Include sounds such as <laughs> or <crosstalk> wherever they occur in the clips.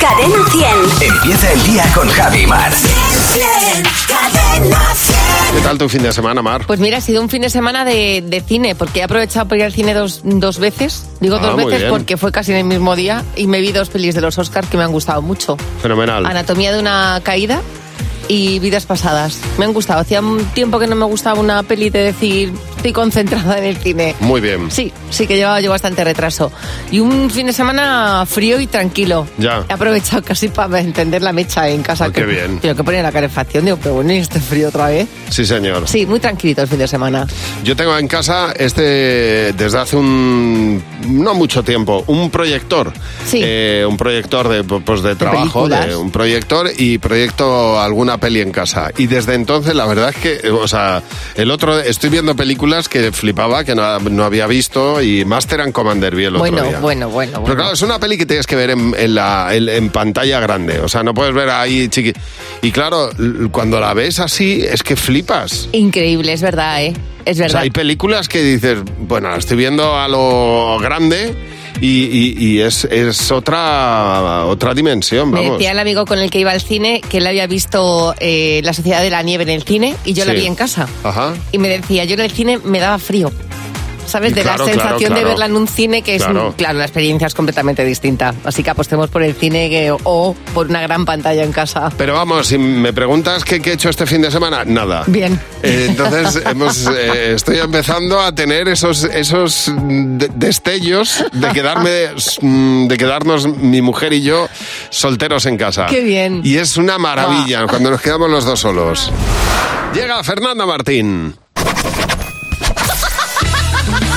Cadena 100. Empieza el día con Javi Mar. Cadena 100. ¿Qué tal tu fin de semana, Mar? Pues mira, ha sido un fin de semana de, de cine, porque he aprovechado para ir al cine dos, dos veces. Digo Ah, dos veces bien. porque fue casi en el mismo día y me vi dos pelis de los Oscars que me han gustado mucho. Fenomenal. Anatomía de una caída y Vidas pasadas. Me han gustado. Hacía un tiempo que no me gustaba una peli de decir estoy concentrada en el cine. Muy bien. Sí, sí que llevaba yo bastante retraso. Y un fin de semana frío y tranquilo. Ya. He aprovechado casi para encender la mecha en casa. Oh, qué bien. Pero que pone la calefacción. Digo, pero bueno, ¿y este frío otra vez? Sí, señor. Sí, muy tranquilito el fin de semana. Yo tengo en casa este desde hace un no mucho tiempo un proyector, Sí. Eh, un proyector de pues de trabajo, películas. de un proyector y proyecto alguna peli en casa. Y desde entonces la verdad es que, o sea, el otro estoy viendo películas que flipaba que no, no había visto y Master and Commander vi el otro Bueno, día. bueno, bueno, Pero bueno. claro, es una peli que tienes que ver en, en la, en, en pantalla grande, o sea, no puedes ver ahí chiqui. Y claro, cuando la ves así es que flipas. Increíble, es verdad, ¿eh? Es O sea, verdad. hay películas que dices, bueno, la estoy viendo a lo grande y, y- y es, es otra, otra dimensión, Me vamos. decía el amigo con el que iba al cine que él había visto eh, La Sociedad de la Nieve en el cine y yo la vi en casa. Ajá. Y me decía, yo en el cine me daba frío. ¿Sabes? De Claro, la claro, sensación de claro. verla en un cine que es, Claro. claro, la experiencia es completamente distinta. Así que apostemos por el cine que- o por una gran pantalla en casa. Pero vamos, si me preguntas qué, qué he hecho este fin de semana, nada. Bien. Eh, entonces <laughs> hemos, eh, estoy empezando a tener esos, esos de- destellos de quedarme, mm, de quedarnos mi mujer y yo solteros en casa. Qué bien. Y es una maravilla cuando nos quedamos los dos solos. Llega Fernanda Martín.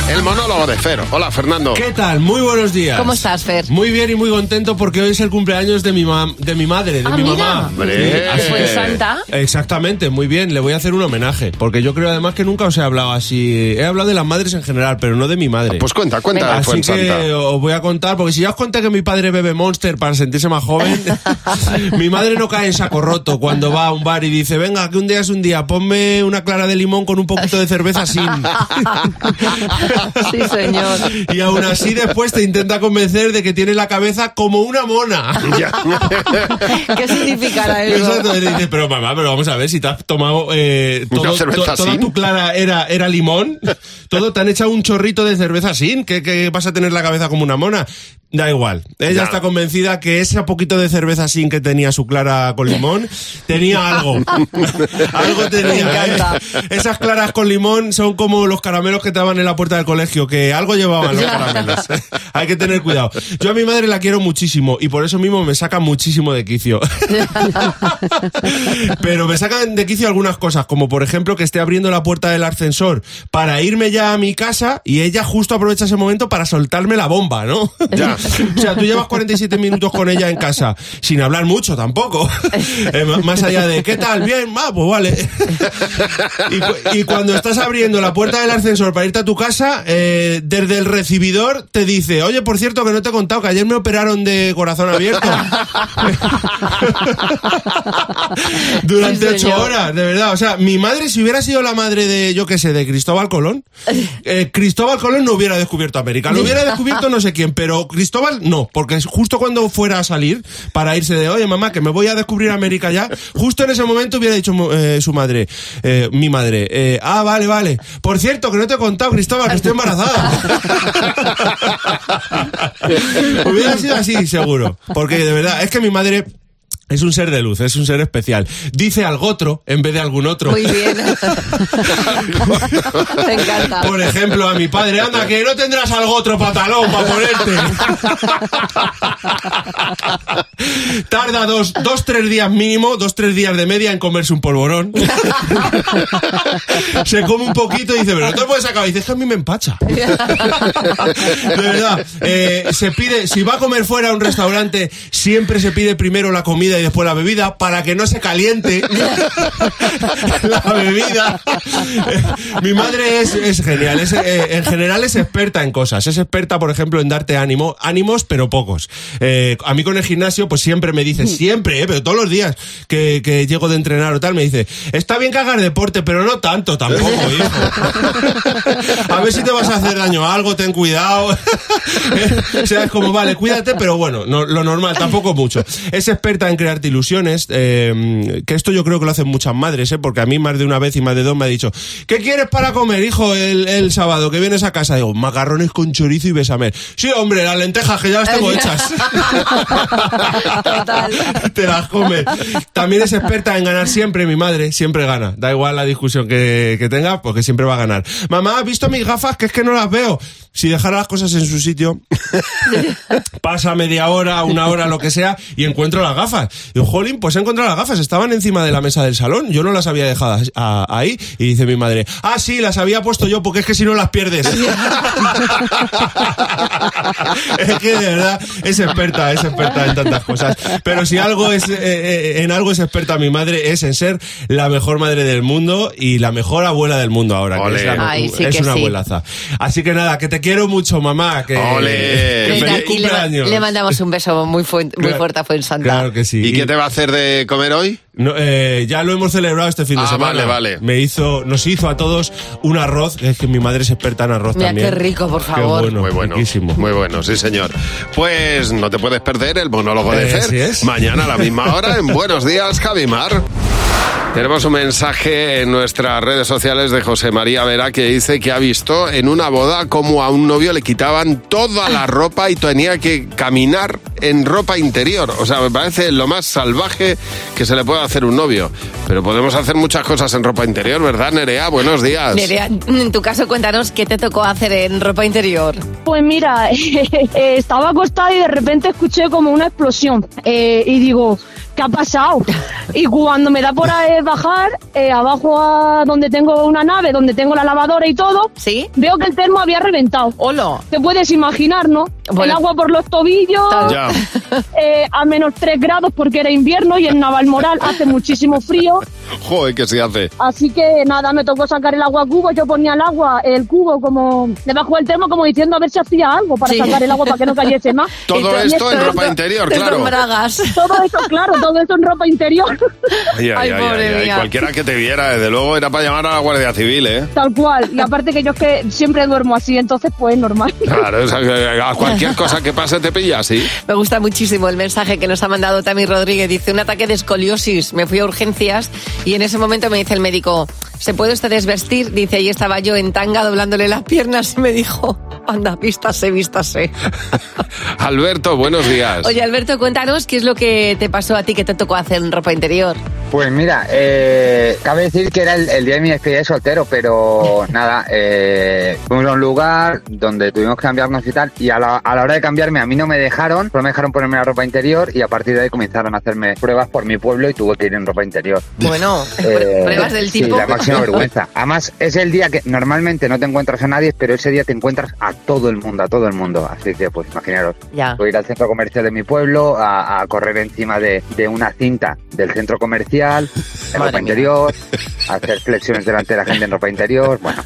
El monólogo de Fer. Hola, Fernando. ¿Qué tal? Muy buenos días. ¿Cómo estás, Fer? Muy bien y muy contento porque hoy es el cumpleaños de mi, mam- de mi madre, de Ah, mi mira. mamá. Hombre. Así Fue que- Santa. Exactamente, muy bien. Le voy a hacer un homenaje. Porque yo creo además que nunca os he hablado así. He hablado de las madres en general, pero no de mi madre. Pues cuenta, cuenta, Así en Santa. que os voy a contar, porque si ya os conté que mi padre bebe Monster para sentirse más joven, <laughs> mi madre no cae en saco roto cuando va a un bar y dice, venga, que un día es un día, ponme una clara de limón con un poquito de cerveza sin. <laughs> <laughs> Sí, señor. Y aún así después te intenta convencer de que tiene la cabeza como una mona. <laughs> Ya. <laughs> ¿Qué significará eso? Exacto, le dice, pero mamá, pero vamos a ver, si te has tomado eh, todo- to- toda sin. tu clara era, era limón, todo te han echado un chorrito de cerveza sin, que, que vas a tener la cabeza como una mona. Da igual, ella Ya. está convencida que ese poquito de cerveza sin que tenía su clara con limón tenía algo. <laughs> algo tenía. ¿eh? Esas claras con limón son como los caramelos que te daban en la puerta del colegio, que algo llevaban los <laughs> caramelos. <laughs> Hay que tener cuidado. Yo a mi madre la quiero muchísimo y por eso mismo me saca muchísimo de quicio. Pero me sacan de quicio algunas cosas, como por ejemplo que esté abriendo la puerta del ascensor para irme ya a mi casa y ella justo aprovecha ese momento para soltarme la bomba, ¿no? Ya. O sea, tú llevas 47 minutos con ella en casa, sin hablar mucho tampoco. <laughs> Eh, más allá de, ¿qué tal? Bien, va, pues vale. Y, cu- y cuando estás abriendo la puerta del ascensor para irte a tu casa, eh, desde el recibidor te dice, oye, por cierto, que no te he contado que ayer me operaron de corazón abierto. <laughs> Durante ocho horas, de verdad. O sea, mi madre, si hubiera sido la madre de, yo qué sé, de Cristóbal Colón, <laughs> eh, Cristóbal Colón no hubiera descubierto América. Lo hubiera descubierto no sé quién, pero Cristóbal no, porque justo cuando fuera a salir para irse de, oye, mamá, que me voy a descubrir América ya, justo en ese momento hubiera dicho eh, su madre, eh, mi madre, eh, ah, vale, vale. Por cierto, que no te he contado, Cristóbal, que estoy embarazada. <laughs> hubiera sido así, seguro. Porque de verdad, es que mi madre... Es un ser de luz, es un ser especial. Dice algo otro en vez de algún otro. Muy bien. <laughs> Me encanta. Por ejemplo, a mi padre, anda, que no tendrás algo otro pantalón para ponerte. <laughs> Tarda dos, dos, tres días mínimo, dos, tres días de media en comerse un polvorón. <laughs> Se come un poquito y dice, pero no te puedes acabar. Y dice, es que a mí me empacha. De verdad, eh, se pide, si va a comer fuera a un restaurante, siempre se pide primero la comida y después la bebida para que no se caliente <laughs> la bebida. Mi madre es, es genial, es, eh, en general es experta en cosas. Es experta, por ejemplo, en darte ánimo, ánimos, pero pocos. Eh, a mí con el gimnasio, pues siempre me dice, siempre, ¿eh? pero todos los días que, que llego de entrenar o tal, me dice, está bien que hagas deporte, pero no tanto tampoco, hijo. a ver si te vas a hacer daño a algo, ten cuidado. <laughs> o sea, es como, vale, cuídate, pero bueno, no, lo normal, tampoco mucho. Es experta en crearte ilusiones, eh, que esto yo creo que lo hacen muchas madres, ¿eh? porque a mí más de una vez y más de dos me ha dicho, ¿qué quieres para comer, hijo, el, el sábado que vienes a casa? Digo, macarrones con chorizo y besamel. Sí, hombre, las lentejas que ya las tengo <laughs> hechas. Total. <laughs> Te las come. También es experta en ganar siempre, mi madre, siempre gana. Da igual la discusión que, que tenga, porque siempre va a ganar. Mamá, ¿has visto mis gafas? Que es que no las veo. Si dejara las cosas en su sitio, <laughs> pasa media hora, una hora, lo que sea, y encuentro las gafas. Y jolín, pues he encontrado las gafas. Estaban encima de la mesa del salón. Yo no las había dejado a- ahí. Y dice mi madre, ah, sí, las había puesto yo, porque es que si no las pierdes. <laughs> <laughs> es que de verdad es experta, es experta en tantas cosas. Pero si algo es, eh, eh, en algo es experta mi madre, es en ser la mejor madre del mundo y la mejor abuela del mundo ahora. Que es la- Ay, sí es que una sí. abuelaza. Así que nada, que te quiero mucho, mamá. Que, Ole. que feliz y cumpleaños. le mandamos un beso muy, fu- muy Claro. fuerte a Fuensanta. Claro que sí. ¿Y qué te va a hacer de comer hoy? No, eh, ya lo hemos celebrado este fin de Ah, semana. vale, vale. Me hizo, nos hizo a todos un arroz. Es que mi madre es experta en arroz Mira, también. qué rico, por Qué favor. bueno, muy bueno. riquísimo. Muy bueno, sí, señor. Pues no te puedes perder el monólogo de Eh, Fer. Mañana a la misma hora en <laughs> Buenos Días, Javimar. Tenemos un mensaje en nuestras redes sociales de José María Vera que dice que ha visto en una boda como a un novio le quitaban toda la ropa y tenía que caminar en ropa interior. O sea, me parece lo más salvaje que se le puede hacer a un novio. Pero podemos hacer muchas cosas en ropa interior, ¿verdad, Nerea? Buenos días. Nerea, en tu caso, cuéntanos qué te tocó hacer en ropa interior. Pues mira, <laughs> eh, estaba acostada y de repente escuché como una explosión. Eh, y digo, ¿qué ha pasado? Y cuando me da por eh, bajar, eh, abajo a donde tengo una nave, donde tengo la lavadora y todo, ¿Sí? veo que el termo había reventado. Hola. Te puedes imaginar, ¿no? Bueno. el agua por los tobillos, eh, a menos 3 grados porque era invierno y en Navalmoral hace muchísimo frío. <laughs> Joder, que se hace. Así que nada, me tocó sacar el agua a cubo. Yo ponía el agua, el cubo, como debajo del termo, como diciendo a ver si hacía algo para Sí. sacar el agua para que no cayese más. <laughs> Todo Y esto en ropa interior, Esto claro. <laughs> Todo eso, claro, todo eso en ropa interior. Ay, ay, Ay, ay, pobre ay. Cualquiera que te viera, desde luego, era para llamar a la Guardia Civil, ¿eh? Tal cual. Y aparte que yo es que siempre duermo así, entonces pues normal. Claro, o sea, a cualquier cosa que pase te pilla así. Me gusta muchísimo el mensaje que nos ha mandado Tami Rodríguez. Dice, un ataque de escoliosis. Me fui a urgencias y en ese momento me dice el médico, ¿se puede usted desvestir? Dice, ahí estaba yo en tanga doblándole las piernas y me dijo, anda, vístase, vístase. <laughs> Alberto, buenos días. Oye, Alberto, cuéntanos qué es lo que te pasó a ti que te tocó hacer en ropa interior. Pues mira, eh, cabe decir que era el, el día de mi despedida de soltero, pero <laughs> nada, eh, fuimos a un lugar donde tuvimos que cambiarnos y tal, y a la, a la hora de cambiarme a mí no me dejaron, solo me dejaron ponerme la ropa interior y a partir de ahí comenzaron a hacerme pruebas por mi pueblo y tuve que ir en ropa interior. Bueno, Eh, pruebas del sí, tipo. la máxima vergüenza. Además, es el día que normalmente no te encuentras a nadie, pero ese día te encuentras a todo el mundo, a todo el mundo. Así que, pues, imaginaros. Ya. Voy a ir al centro comercial de mi pueblo a, a correr encima de, de una cinta del centro comercial, en Madre ropa mía. interior, a hacer flexiones delante de la gente en ropa interior. Bueno,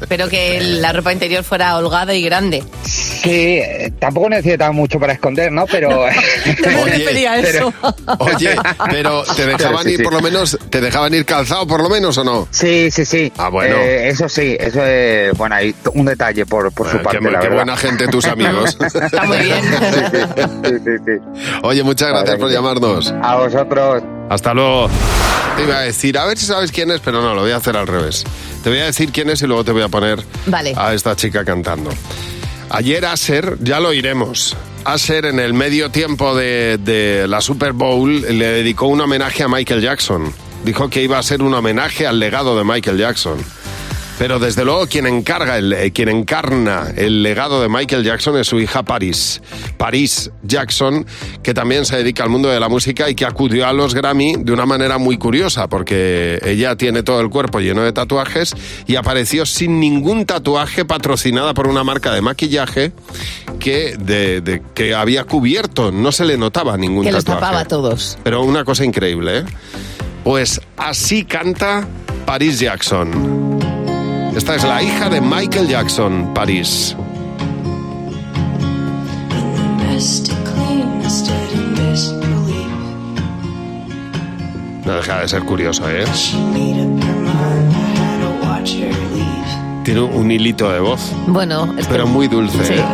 Espero que la ropa interior fuera holgada y grande. sí, tampoco necesitaba mucho para esconder, ¿no? Pero. <laughs> No me Oye, refería a <laughs> pero- eso. Oye, pero ¿te dejaban Pero sí, ir sí. por lo menos, te dejaban ir calzado por lo menos o no? Sí, sí, sí. Ah, bueno. Eh, eso sí, eso es, bueno, hay un detalle por, por su Eh, parte, qué, la qué verdad. buena gente tus amigos. <laughs> Está muy bien. <laughs> Sí, sí, sí. Oye, muchas gracias por llamarnos. A vosotros. Hasta luego. Te iba a decir, a ver si sabes quién es, pero no, lo voy a hacer al revés. Te voy a decir quién es y luego te voy a poner Vale. a esta chica cantando. Ayer Aser, ya lo iremos. Aser en el medio tiempo de, de la Super Bowl le dedicó un homenaje a Michael Jackson. Dijo que iba a ser un homenaje al legado de Michael Jackson. Pero desde luego quien encarga el, eh, quien encarna el legado de Michael Jackson es su hija Paris. Paris Jackson, que también se dedica al mundo de la música y que acudió a los Grammy de una manera muy curiosa, porque ella tiene todo el cuerpo lleno de tatuajes y apareció sin ningún tatuaje patrocinada por una marca de maquillaje que, de, de- que había cubierto, no se le notaba ningún Que los tatuaje. tapaba a todos. Pero una cosa increíble, ¿eh? Pues así canta Paris Jackson. Esta es la hija de Michael Jackson, believe No deja de ser curioso, ¿eh? Tiene un hilito de voz, Bueno, es que- pero muy dulce. Sí. ¿eh?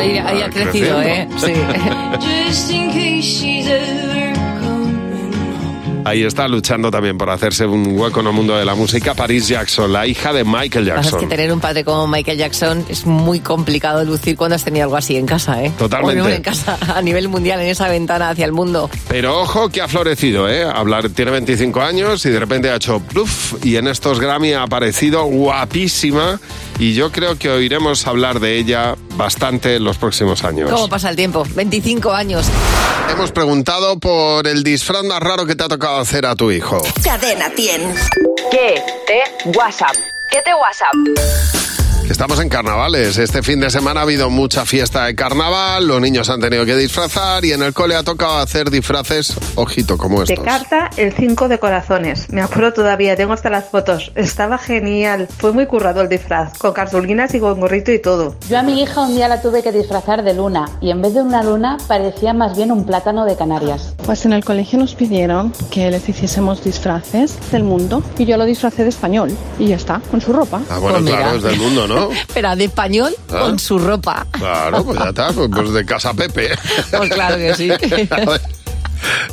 Bueno, ahí, ahí ha crecido, ¿eh? Sí. <laughs> Ahí está luchando también por hacerse un hueco en el mundo de la música. Paris Jackson, la hija de Michael pasa es Jackson. que tener un padre como Michael Jackson es muy complicado lucir cuando has tenido algo así en casa, ¿eh? Totalmente. O no en casa, <laughs> a nivel mundial, en esa ventana hacia el mundo. Pero ojo que ha florecido, ¿eh? Hablar, tiene 25 años y de repente ha hecho pluf y en estos Grammy ha aparecido guapísima y yo creo que oiremos hablar de ella bastante en los próximos años. ¿Cómo pasa el tiempo? 25 años. Hemos preguntado por el disfraz más raro que te ha tocado hacer a tu hijo. Cadena 100. ¿Qué te WhatsApp? ¿Qué te WhatsApp? Estamos en carnavales. Este fin de semana ha habido mucha fiesta de carnaval, los niños han tenido que disfrazar y en el cole ha tocado hacer disfraces, ojito, como De estos. carta, el 5 de corazones. Me acuerdo todavía, tengo hasta las fotos. Estaba genial. Fue muy currado el disfraz, con cartulinas y con gorrito y todo. Yo a mi hija un día la tuve que disfrazar de luna y en vez de una luna parecía más bien un plátano de Canarias. Pues en el colegio nos pidieron que les hiciésemos disfraces del mundo y yo lo disfracé de español y ya está, con su ropa. Ah, bueno, Pues claro, es del mundo, ¿no? Pero de español Ah. con su ropa. Claro, pues ya está, pues, pues de casa Pepe. <laughs> Pues claro que sí. <laughs>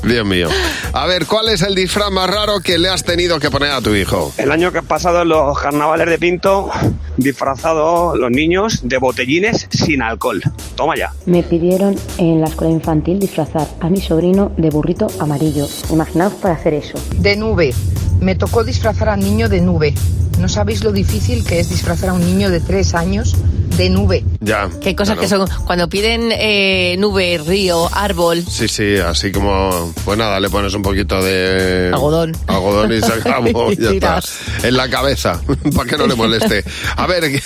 Dios mío. A ver, ¿cuál es el disfraz más raro que le has tenido que poner a tu hijo? El año que ha pasado en los carnavales de Pinto, disfrazados los niños de botellines sin alcohol. Toma ya. Me pidieron en la escuela infantil disfrazar a mi sobrino de burrito amarillo. Imaginaos para hacer eso. De nube. Me tocó disfrazar al niño de nube. No sabéis lo difícil que es disfrazar a un niño de tres años de nube. Ya. Qué cosas claro. que son. Cuando piden eh, nube, río, árbol. Sí, sí, así como, pues nada, le pones un poquito de... Algodón. Algodón y se acabó, <laughs> Y ya está. En la cabeza, <laughs> para que no le moleste. A ver,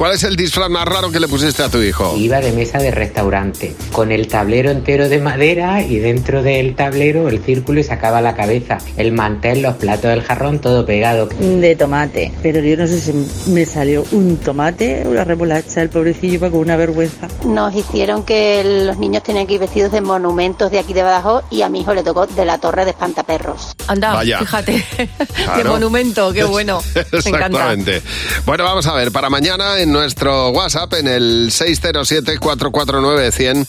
¿cuál es el disfraz más raro que le pusiste a tu hijo? Iba de mesa de restaurante, con el tablero entero de madera y dentro del tablero el círculo y sacaba la cabeza, el mantel, los platos, el jarrón, todo pegado. De tomate, pero yo no sé si me salió un tomate o una remolacha, el pobrecillo iba con una vergüenza. Nos hicieron que los niños tenían que ir vestidos de monumentos de aquí de Badajoz y a mi hijo le tocó de la torre de espantaperros. Anda, Vaya. fíjate. <laughs> Qué Claro. monumento, qué <laughs> bueno. Me encanta. Exactamente. Bueno, vamos a ver, para mañana en nuestro WhatsApp, en el 607-449-100,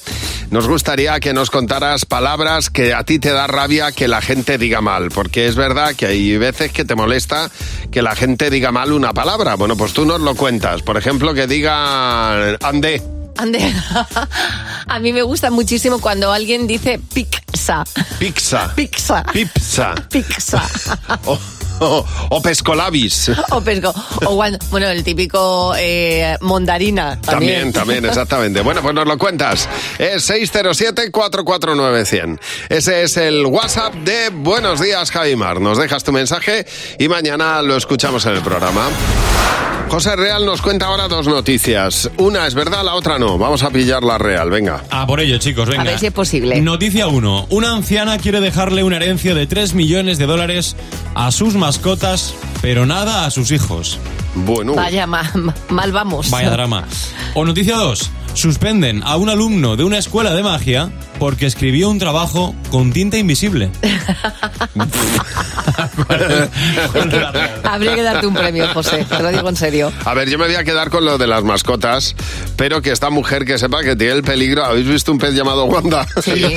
nos gustaría que nos contaras palabras que a ti te da rabia que la gente diga mal, porque es verdad que hay veces que te molesta que la gente diga mal una palabra. Bueno, pues tú nos lo cuentas. Por ejemplo, que diga ande. Ande. <laughs> A mí me gusta muchísimo cuando alguien dice pizza. Pizza. Pizza. Pizza. <laughs> Pizza. O, o- <laughs> o pescolabis. <laughs> O pesco. O cuando- bueno, el típico eh, mondarina. También, También, también, exactamente. <laughs> Bueno, pues nos lo cuentas. Es 607-449-100. Ese es el WhatsApp de Buenos Días, Javimar. Nos dejas tu mensaje y mañana lo escuchamos en el programa. José Real nos cuenta ahora dos noticias. Una es verdad, la otra no. Vamos a pillar la real, venga. A por ello, chicos, venga. A ver si es posible. Noticia 1. Una anciana quiere dejarle una herencia de 3 millones de dólares a sus mascotas, pero nada a sus hijos. Bueno. Vaya, ma- mal vamos. Vaya drama. O noticia 2. Suspenden a un alumno de una escuela de magia porque escribió un trabajo con tinta invisible. <laughs> Habría que darte un premio, José. Te lo digo en serio. A ver, yo me voy a quedar con lo de las mascotas, pero que esta mujer que sepa que tiene el peligro. ¿Habéis visto un pez llamado Wanda? Sí.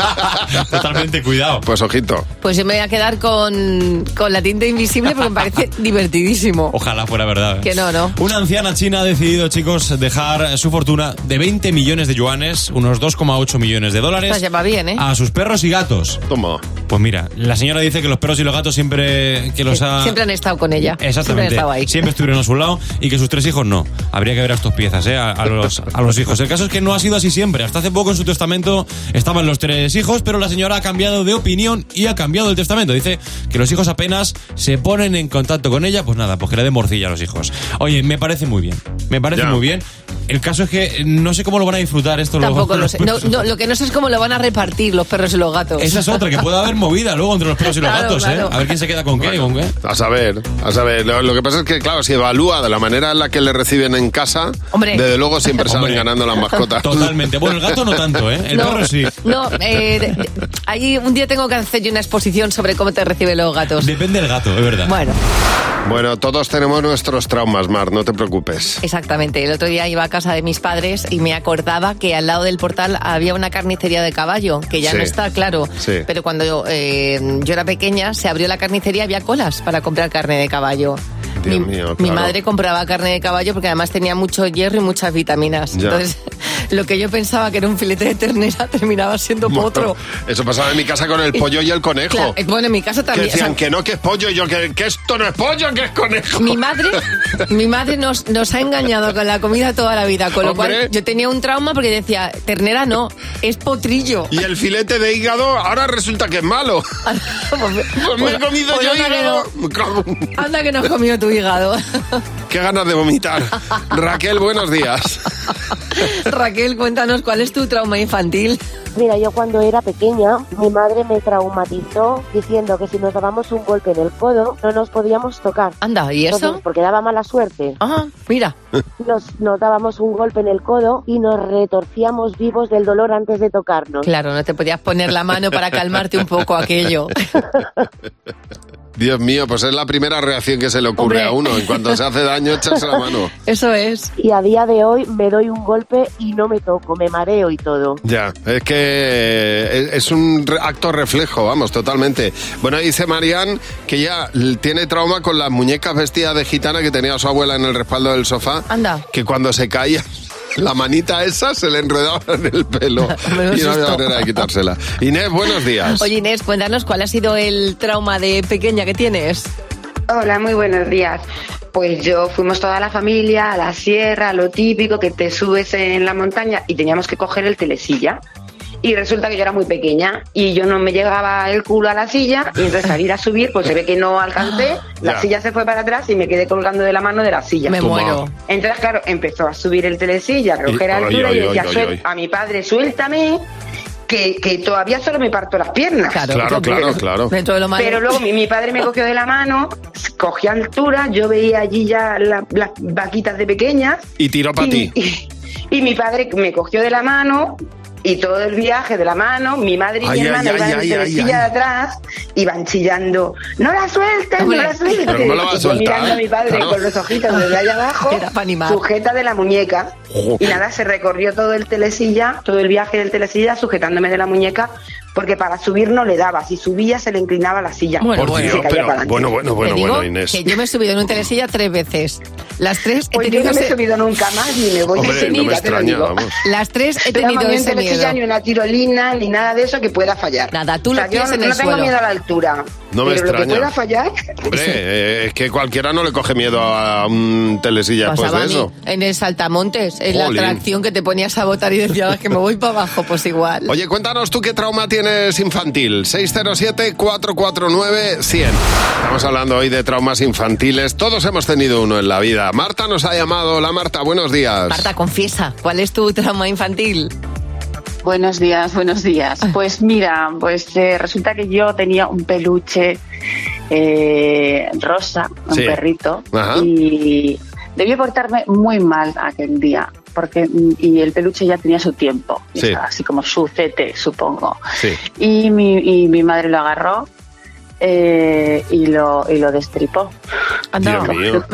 <laughs> Totalmente, cuidado. Pues ojito. Pues yo me voy a quedar con, con la tinta invisible porque me parece <laughs> divertidísimo. Ojalá fuera verdad. ¿eh? Que no, no. Una anciana china ha decidido, chicos, dejar su fortuna de 20 millones de yuanes, unos 2,8 millones de dólares, Pues ya va bien, ¿eh? a sus perros y gatos. Toma. Pues mira, la señora dice que los perros y los gatos siempre que los ha... Siempre han estado con ella. Siempre han Exactamente. estado ahí. Siempre estuvieron a su lado y que sus tres hijos no. Habría que ver a estos piezas, ¿eh? A, a los, a los hijos. El caso es que no ha sido así siempre. Hasta hace poco en su testamento estaban los tres hijos, pero la señora ha cambiado de opinión y ha cambiado el testamento. Dice que los hijos apenas se ponen en contacto con ella, pues nada, pues que le den morcilla a los hijos. Oye, me parece muy bien. Me parece Ya. muy bien. El caso es que no sé cómo lo van a disfrutar esto. los- Tampoco lo los sé. No, perros. no, lo que no sé es cómo lo van a repartir los perros y los gatos. Esa es otra, que puede haber movida luego entre los perros y los Claro, gatos, claro. ¿eh? A ver quién se queda con qué, con qué. A saber, a saber. Lo, lo que pasa es que, claro, si evalúa de la manera en la que le reciben en casa, Hombre. desde luego siempre salen Hombre. ganando las mascotas. Totalmente. Bueno, el gato no tanto, ¿eh? El No. perro sí. No, eh, ahí un día tengo que hacer yo una exposición sobre cómo te reciben los gatos. Depende del gato, es verdad. Bueno, Bueno, todos tenemos nuestros traumas, Mar, no te preocupes. exactamente. El otro día iba a casa de mis padres y me acordaba que al lado del portal había una carnicería de caballo, que ya Sí. no está, claro. Sí. Pero cuando yo, eh, yo era pequeña, se abrió la carnicería, había colas para comprar carne de caballo. Dios mío, Mi madre compraba carne de caballo porque además tenía mucho hierro y muchas vitaminas. Ya. Entonces, lo que yo pensaba que era un filete de ternera <laughs> terminaba siendo potro. Eso pasaba en mi casa con el pollo y el conejo. Claro, eh, bueno, en mi casa que también. o sea, decían que no, que es pollo, y yo que, que esto no es pollo, que es conejo. Mi madre, <laughs> mi madre nos, nos ha engañado con la comida toda la vida, con lo Hombre. cual yo tenía un trauma porque decía, ternera no, es potrillo. Y el filete de hígado ahora resulta que es malo. <laughs> Pues me he comido Pues yo anda que hígado. Cago en- Anda que nos comió tu hígado. Qué ganas de vomitar. Raquel, buenos días. <laughs> Raquel, cuéntanos cuál es tu trauma infantil. Mira, yo cuando era pequeña, mi madre me traumatizó diciendo que si nos dábamos un golpe en el codo, no nos podíamos tocar. Anda, ¿y eso? Entonces, porque daba mala suerte. Ah, mira. <laughs> Nos, nos dábamos un golpe en el codo y nos retorcíamos vivos del dolor antes de tocarnos. Claro, no te podías poner la mano para calmarte un poco aquello. <laughs> Dios mío, pues es la primera reacción que se le ocurre Hombre. a uno. En cuanto se hace daño, echarse la mano. Eso es. Y a día de hoy me doy un golpe y no me toco, me mareo y todo. Ya, es que eh, es un acto reflejo, vamos, totalmente. Bueno, dice Marian que ya tiene trauma con las muñecas vestidas de gitana que tenía su abuela en el respaldo del sofá. Anda. Que cuando se caía, <laughs> la manita esa se le enredaba en el pelo <laughs> y no había manera de quitársela. Inés, buenos días. Oye Inés, cuéntanos cuál ha sido el trauma de pequeña que tienes. Hola, muy buenos días. Pues yo fuimos toda la familia a la sierra, lo típico, que te subes en la montaña y teníamos que coger el telesilla. Y resulta que yo era muy pequeña y yo no me llegaba el culo a la silla y entonces al ir a subir pues se ve que no alcancé, <gasps> la Ya. silla se fue para atrás y me quedé colgando de la mano de la silla. Me muero. Entonces claro, empezó a subir el telesilla, a coger Y- altura y decía ay, "Suel- ay. a mi padre, suéltame, que, que todavía solo me parto las piernas. Claro, Claro, claro, claro. Dentro de lo malo. Pero luego mi, mi padre me cogió de la mano, cogí altura, yo veía allí ya la- las vaquitas de pequeñas Y tiró para ti. y mi padre me cogió de la mano y todo el viaje de la mano, mi madre y Ay, mi hermana ay, iban ay, en silla ay. de atrás, iban chillando, no la sueltes, no la sueltes. mirando a mi padre Claro. con los ojitos desde allá abajo, sujeta de la muñeca. Y nada, se recorrió todo el telesilla, todo el viaje del telesilla sujetándome de la muñeca, porque para subir no le daba, si subía se le inclinaba la silla. Bueno, Por bueno. Dios, Se caía pero bueno, bueno, bueno, digo bueno, Inés. que yo me he subido en un telesilla tres veces. Las tres he Pues yo tenido no me he ese- subido nunca más ni me voy a Hombre, no subir, me te lo extraña, vamos. Las tres he Pero tenido ese miedo. ni una tirolina, ni nada de eso que pueda fallar. Nada, tú O sea, pies yo en no el tengo suelo. miedo a la altura. No me pero lo que extraña. pueda fallar, Hombre, eh, es que cualquiera no le coge miedo a un telesilla después Pasaba de a mí eso. en el saltamontes, en la atracción que te ponías a botar y decías que me voy para abajo, pues igual. Oye, cuéntanos tú qué trauma tienes infantil. 607-449-100. Estamos hablando hoy de traumas infantiles. Todos hemos tenido uno en la vida. Marta nos ha llamado. Hola Marta, buenos días. Marta, confiesa, ¿cuál es tu trauma infantil? Buenos días, buenos días. Pues mira, pues eh, resulta que yo tenía un peluche eh, rosa, un Sí. perrito, Ajá. y debí portarme muy mal aquel día, porque mm, y el peluche ya tenía su tiempo, y Sí. estaba así como su cete, supongo. Sí. Y mi, y mi madre lo agarró eh, y lo y lo destripó. Dios mío.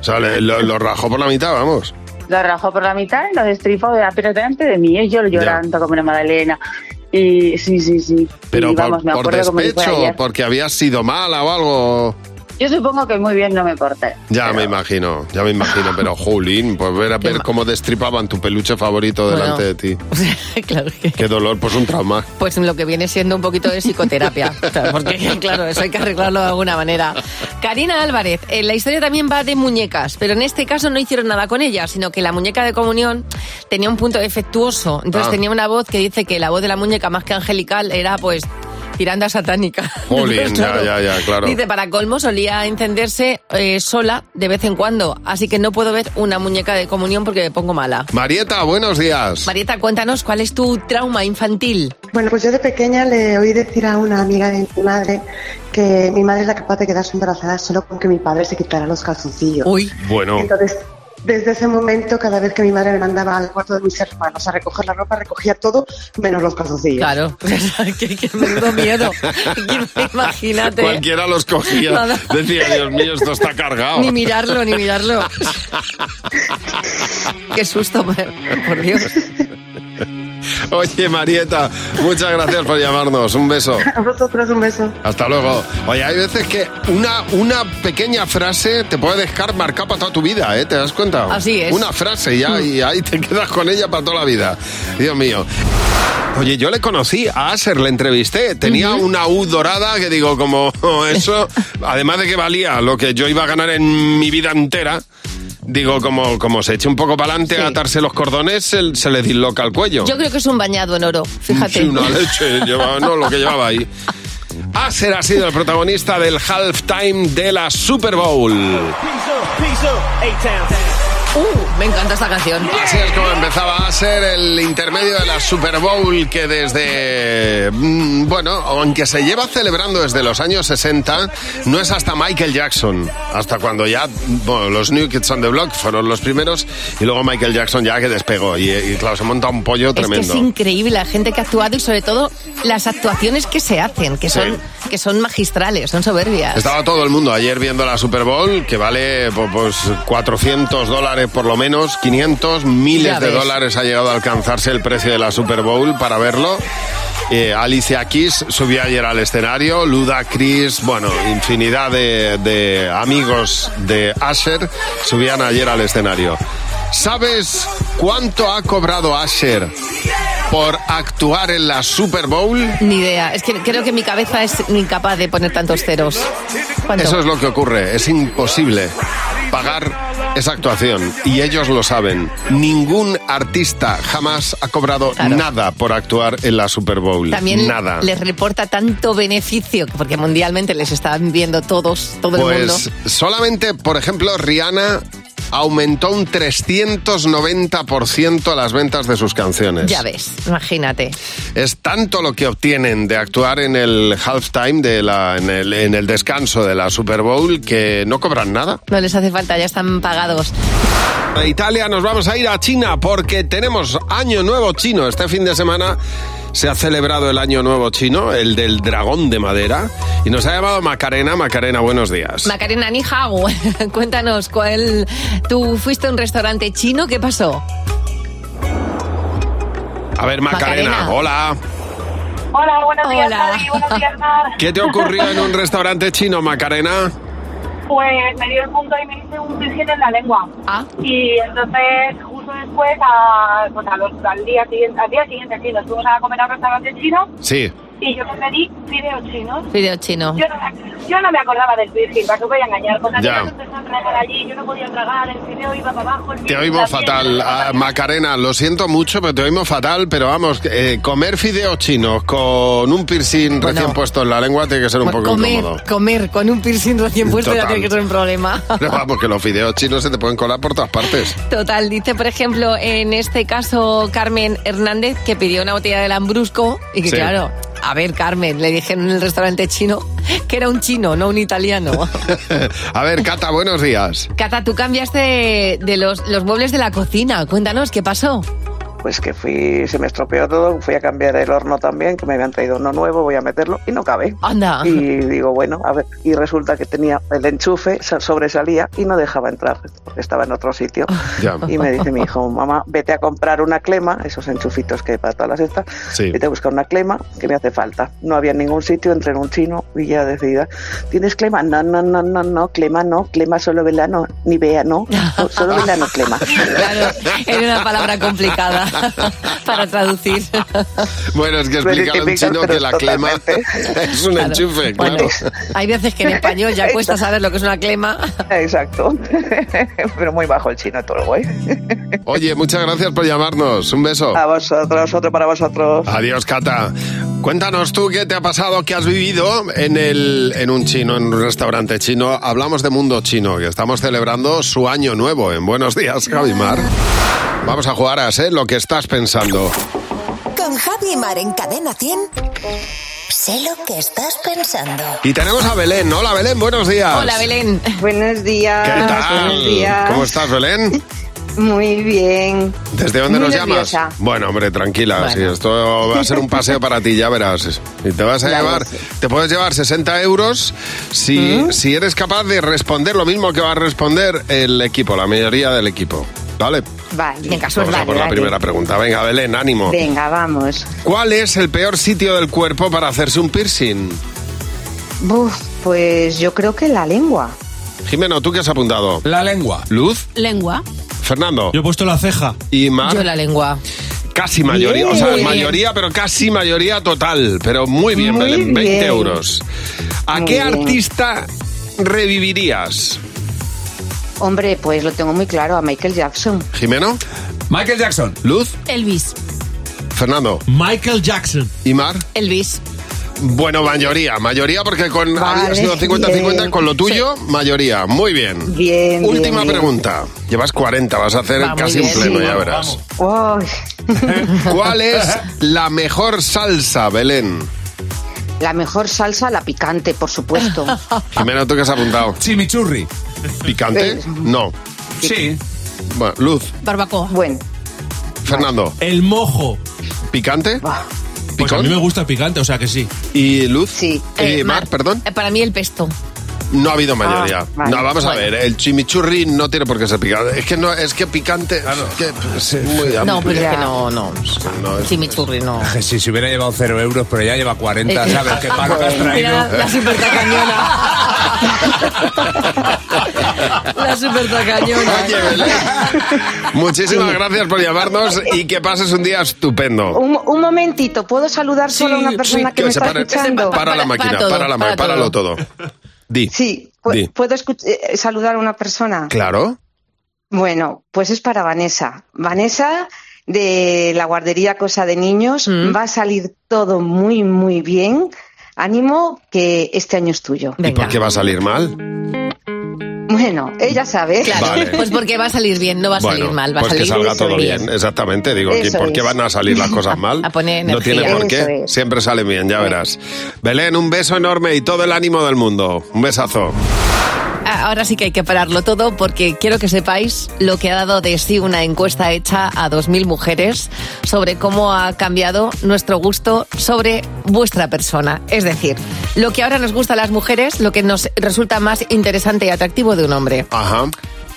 O sea, le- lo, lo rajó por la mitad, vamos. Lo rajó por la mitad y lo destripó, pero delante de mí, ¿eh? yo llorando como una magdalena. Y sí, sí, sí. Pero y vamos, por, me por acuerdo como si fuera despecho, ayer. porque habías sido mala o algo. Yo supongo que muy bien no me porté. Ya me imagino, ya me imagino, pero <laughs> Jolín, pues ver a ver cómo destripaban tu peluche favorito Bueno. delante de ti. <laughs> claro que... Qué dolor, pues un trauma. Pues lo que viene siendo un poquito de psicoterapia, <laughs> porque claro, eso hay que arreglarlo de alguna manera. Karina Álvarez, eh, la historia también va de muñecas, pero en este caso no hicieron nada con ella, sino que la muñeca de comunión tenía un punto defectuoso, entonces Ah. tenía una voz que dice que la voz de la muñeca más que angelical era pues tirando a satánica. <laughs> Jolín, ya, Claro. ya, ya, claro. Dice, para colmo solía encenderse eh, sola de vez en cuando, así que no puedo ver una muñeca de comunión porque me pongo mala. Marieta, buenos días. Marieta, cuéntanos cuál es tu trauma infantil. Bueno, pues yo de pequeña le oí decir a una amiga de mi madre que mi madre era capaz de quedarse embarazada solo con que mi padre se quitara los calzoncillos. Uy. Bueno. Entonces, desde ese momento, cada vez que mi madre me mandaba al cuarto de mis hermanos a recoger la ropa, recogía todo menos los calzoncillos. Claro, <laughs> qué, qué menudo miedo. <laughs> Imagínate. Cualquiera los cogía. Nada. Decía, Dios mío, esto está cargado. Ni mirarlo, ni mirarlo. <laughs> Qué susto, por por Dios. <laughs> Oye, Marieta, muchas gracias por llamarnos. Un beso. A vosotros un beso. Hasta luego. Oye, hay veces que una, una pequeña frase te puede dejar marcada para toda tu vida, ¿eh? ¿Te das cuenta? Así es. Una frase ya y ahí te quedas con ella para toda la vida. Dios mío. Oye, yo le conocí a Aser, le entrevisté. Tenía una U dorada que digo, como <laughs> eso, <laughs> además de que valía lo que yo iba a ganar en mi vida entera. Digo, como, como se eche un poco para adelante a atarse los cordones, se, se le disloca el cuello. Yo creo que es un bañado en oro, fíjate. Sí, una leche, llevaba, no, lo que llevaba ahí. Aser ha sido el protagonista del halftime de la Super Bowl. Uh, me encanta esta canción. Así es como empezaba a ser el intermedio de la Super Bowl que desde, mm, bueno, aunque se lleva celebrando desde los años 60, no es hasta Michael Jackson, hasta cuando ya, bueno, los New Kids on the Block fueron los primeros y luego Michael Jackson ya que despegó y, y claro, se monta un pollo Es que tremendo. es increíble la gente que ha actuado y sobre todo las actuaciones que se hacen, que son, que son magistrales, son soberbias. Estaba todo el mundo ayer viendo la Super Bowl, que vale pues 400 dólares por lo menos, 500, miles de dólares ha llegado a alcanzarse el precio de la Super Bowl para verlo. Eh, Alicia Keys subió ayer al escenario, Luda Chris, bueno, infinidad de, de amigos de Asher subían ayer al escenario. ¿Sabes cuánto ha cobrado Asher por actuar en la Super Bowl? Ni idea. Es que creo que mi cabeza es incapaz de poner tantos ceros. ¿Cuánto? Eso es lo que ocurre. Es imposible pagar esa actuación y ellos lo saben. Ningún artista jamás ha cobrado nada por actuar en la Super Bowl. También nada. les reporta tanto beneficio, porque mundialmente les están viendo todos, todo el mundo. Pues solamente, por ejemplo, Rihanna aumentó un 390% las ventas de sus canciones. Ya ves, imagínate. Es tanto lo que obtienen de actuar en el halftime, de la, en, el, en el descanso de la Super Bowl, que no cobran nada. No les hace falta, ya están pagados. De Italia nos vamos a ir a China porque tenemos Año Nuevo Chino. Este fin de semana se ha celebrado el Año Nuevo Chino, el del dragón de madera. Y nos ha llamado Macarena. Macarena, buenos días. Macarena Ni Hao, <laughs> cuéntanos, ¿cuál, ¿tú fuiste a un restaurante chino? ¿Qué pasó? A ver, Macarena, Macarena. hola. Hola, buenos días, Hola. Buenos días, Mar. ¿Qué te ocurrió en un restaurante chino, Macarena? Pues me dio el punto y me hice un piercing en la lengua. Ah. Y entonces, justo después, a, pues a los, al, día siguiente, al día siguiente, sí, nos fuimos a comer a un restaurante chino Sí. Y yo me pedí fideos chinos. Video chino. Yo no, me- yo no me acordaba del piercing, para que os voy a engañar. Pues Ya. ya. empezó a tragar allí, yo no podía tragar, el fideo iba para abajo. El Te oímos fatal, Ah, Macarena. Lo siento mucho, pero te oímos fatal. Pero vamos, eh, comer fideos chinos con un piercing recién puesto en la lengua tiene que ser un poco comer, incómodo. comer con un piercing recién puesto ya Total. tiene que ser un problema. <laughs> Pero vamos, que los fideos chinos se te pueden colar por todas partes. Total, dice por ejemplo en este caso Carmen Hernández que pidió una botella de Lambrusco y que Sí. claro, a ver Carmen, le dijeron en el restaurante chino que era un chino, no un italiano. <laughs> A ver, Cata, buenos días. Cata, tú cambiaste de los, los muebles de la cocina, cuéntanos, ¿qué pasó? Pues que fui, se me estropeó todo, fui a cambiar el horno también, que me habían traído uno nuevo, voy a meterlo y no cabe. Anda. Y digo, bueno, a ver, y resulta que tenía el enchufe, sa- sobresalía y no dejaba entrar, porque estaba en otro sitio. Ya. Y me dice mi hijo, mamá, vete a comprar una clema, esos enchufitos que hay para todas las estas, Sí. vete a buscar una clema que me hace falta. No había ningún sitio, entré en un chino y ya decidida, ¿tienes clema? No, no, no, no, no, clema no, clema solo velano, ni vea, no, <laughs> no, solo velano clema. Claro, era una palabra complicada <laughs> para traducir. Bueno, es que explica a un chino que la clema <laughs> es un Claro. enchufe, Bueno, hay veces que en español ya cuesta saber lo que es una clema. Exacto. <laughs> Pero muy bajo el chino todo el güey. Oye, muchas gracias por llamarnos. Un beso. A vosotros, otro para vosotros. Adiós, Cata. Cuéntanos tú qué te ha pasado, qué has vivido en, el, en un chino, en un restaurante chino. Hablamos de mundo chino, que estamos celebrando su año nuevo en Buenos Días, Javimar. Vamos a jugar a ser lo que estás pensando. Con Javi Mar en Cadena 100. Sé lo que estás pensando. Y tenemos a Belén. Hola Belén, buenos días. Hola, Belén. Buenos días. ¿Qué tal? Buenos días. ¿Cómo estás, Belén? <laughs> Muy bien. ¿Desde dónde Muy nos nerviosa. llamas? Bueno, hombre, tranquila. Bueno. sí, esto va a ser un paseo para ti, ya verás. Y te vas a llevar, te puedes llevar 60 euros si, si eres capaz de responder lo mismo que va a responder el equipo, la mayoría del equipo. ¿Vale? Vale. Venga, Vamos a por la primera pregunta. Venga, Belén, ánimo. Venga, vamos. ¿Cuál es el peor sitio del cuerpo para hacerse un piercing? Buf, pues yo creo que la lengua. Jimeno, ¿tú qué has apuntado? La lengua. ¿Luz? Lengua. Fernando. Yo he puesto la ceja. ¿Y Mar? Yo la lengua. Casi mayoría, o sea, mayoría, pero casi mayoría total. Pero muy bien, Muy Belén, 20 bien. euros. ¿A Muy qué bien. artista revivirías? Hombre, pues lo tengo muy claro, a Michael Jackson. ¿Jimeno? Michael Jackson. ¿Luz? Elvis. ¿Fernando? Michael Jackson. ¿Y Mar? Elvis. Bueno, mayoría, mayoría porque con Vale, había sido 50-50 bien. con lo tuyo, mayoría. Muy bien. Bien. Última bien, bien. pregunta. Llevas 40, vas a hacer Va, casi un pleno, Sí. ya verás. Uy. <laughs> ¿Cuál es la mejor salsa, Belén? La mejor salsa, la picante, por supuesto. <laughs> Jimeno, ¿tú qué has apuntado? Chimichurri. ¿Picante? Eh, No. Sí. Bueno, Luz. Barbacoa. Bueno, Fernando. El mojo. ¿Picante? Pues a mí me gusta picante, o sea que sí. ¿Y Luz? sí. ¿Y Eh, Mar, Mar. perdón? Eh, Para mí el pesto. No ha habido mayoría. Ah, vale. No, vamos a ver, el chimichurri no tiene por qué ser picante. Es que no, es que picante. es que es muy No, pero es que no, no. No, es- Chimichurri, no. <laughs> Si se hubiera llevado cero euros, pero ya lleva 40, Eh, ¿sabes? ¿Qué <laughs> pago que has traído? La super tacañona. <laughs> la super tacañona. Oye, Belén, muchísimas gracias por llamarnos y que pases un día estupendo. un, un momentito, ¿puedo saludar solo a una persona que, me se está pare- escuchando? Para la Para- máquina, para todo, para la para máquina, páralo todo. Di. Sí, pu- Di. ¿puedo escuch- eh, saludar a una persona? Claro. Bueno, pues es para Vanessa. Vanessa, de la guardería Cosa de Niños, Mm. va a salir todo muy, muy bien. Ánimo, que este año es tuyo. ¿Y por qué va a salir mal? Bueno, ella sabe. Claro, Vale. pues porque va a salir bien, no va a salir mal, va a pues que salir salga todo bien. Exactamente, digo, ¿y Eso ¿por qué van a salir las cosas mal? <laughs> A poner no tiene por qué, es. siempre sale bien, ya verás. Belén, un beso enorme y todo el ánimo del mundo. Un besazo. Ah, Ahora sí que hay que pararlo todo porque quiero que sepáis lo que ha dado de sí una encuesta hecha a 2.000 mujeres sobre cómo ha cambiado nuestro gusto sobre vuestra persona. Es decir, lo que ahora nos gusta a las mujeres, lo que nos resulta más interesante y atractivo de un hombre. Ajá.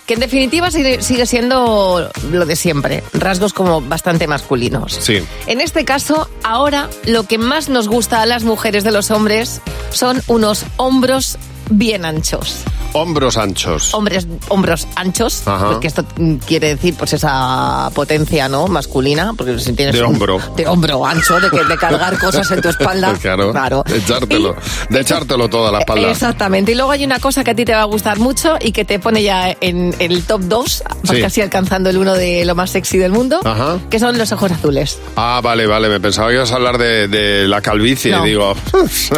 Que en definitiva sigue, sigue siendo lo de siempre, rasgos como bastante masculinos. Sí. En este caso, ahora lo que más nos gusta a las mujeres de los hombres son unos hombros bien anchos. Hombros anchos. Hombres, hombros anchos, Ajá. porque esto quiere decir pues esa potencia no masculina, porque si tienes De un- hombro. de hombro ancho, de, que- de cargar <laughs> cosas en tu espalda. <laughs> Claro, de echártelo, de echártelo todo a la espalda. Exactamente. Y luego hay una cosa que a ti te va a gustar mucho y que te pone ya en el top 2, Sí. casi alcanzando el uno de lo más sexy del mundo, Ajá. que son los ojos azules. Ah, vale, vale, me pensaba que ibas a hablar de, de la calvicie, No. digo.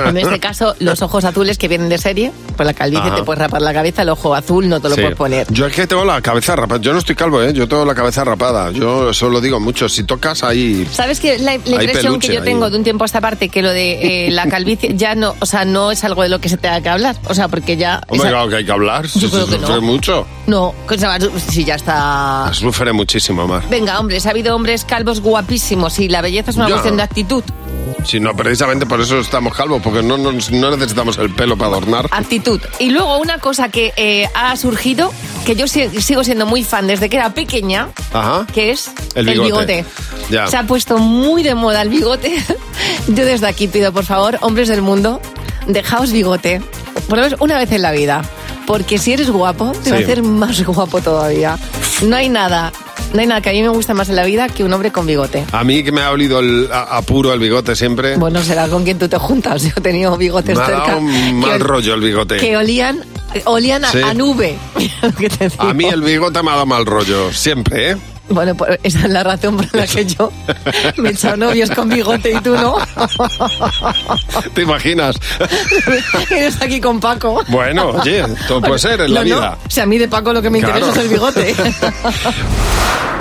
En este caso, los ojos azules que vienen de serie, pues la calvicie Ajá. te puedes rapar la cabeza, el ojo azul no te lo Sí. puedes poner. Yo es que tengo la cabeza rapada. Yo no estoy calvo, ¿eh? Yo tengo la cabeza rapada. Yo eso lo digo mucho. Si tocas ahí. ¿Sabes que la, la impresión peluche que yo ahí. tengo de un tiempo a esta parte que lo de eh, la calvicie ya no, o sea, no es algo de lo que se tenga que hablar, o sea, porque ya Hombre, esa- claro que hay que hablar. Si creo se que no. sufre mucho. no, si ya está Sufre muchísimo más. Venga, hombres, ha habido hombres calvos guapísimos y la belleza es una Ya. cuestión de actitud. Si no, precisamente por eso estamos calvos, porque no, no, no necesitamos el pelo para adornar. Actitud. Y luego una cosa que eh, ha surgido, que yo si- sigo siendo muy fan desde que era pequeña, Ajá. que es El bigote. Ya. Se ha puesto muy de moda el bigote. <laughs> Yo desde aquí pido, por favor, hombres del mundo, dejaos bigote. Por lo menos una vez en la vida. Porque si eres guapo, te va a Sí. hacer más guapo todavía. No hay nada, no hay nada que a mí me gusta más en la vida que un hombre con bigote. A mí que me ha olido el, a, a puro el bigote siempre. Bueno, será con quien tú te juntas. Yo he tenido bigotes me ha cerca. dado un que mal ol- rollo el bigote. Que olían, olían a, Sí. a nube. <laughs> A mí el bigote me ha dado mal rollo, siempre, ¿eh? Bueno, pues esa es la razón por la que yo me he echado novios con bigote y tú no. ¿Te imaginas? Eres aquí con Paco. Bueno, oye, todo puede ser en la No, vida. Sea, a mí de Paco lo que me Claro. interesa es el bigote. <laughs>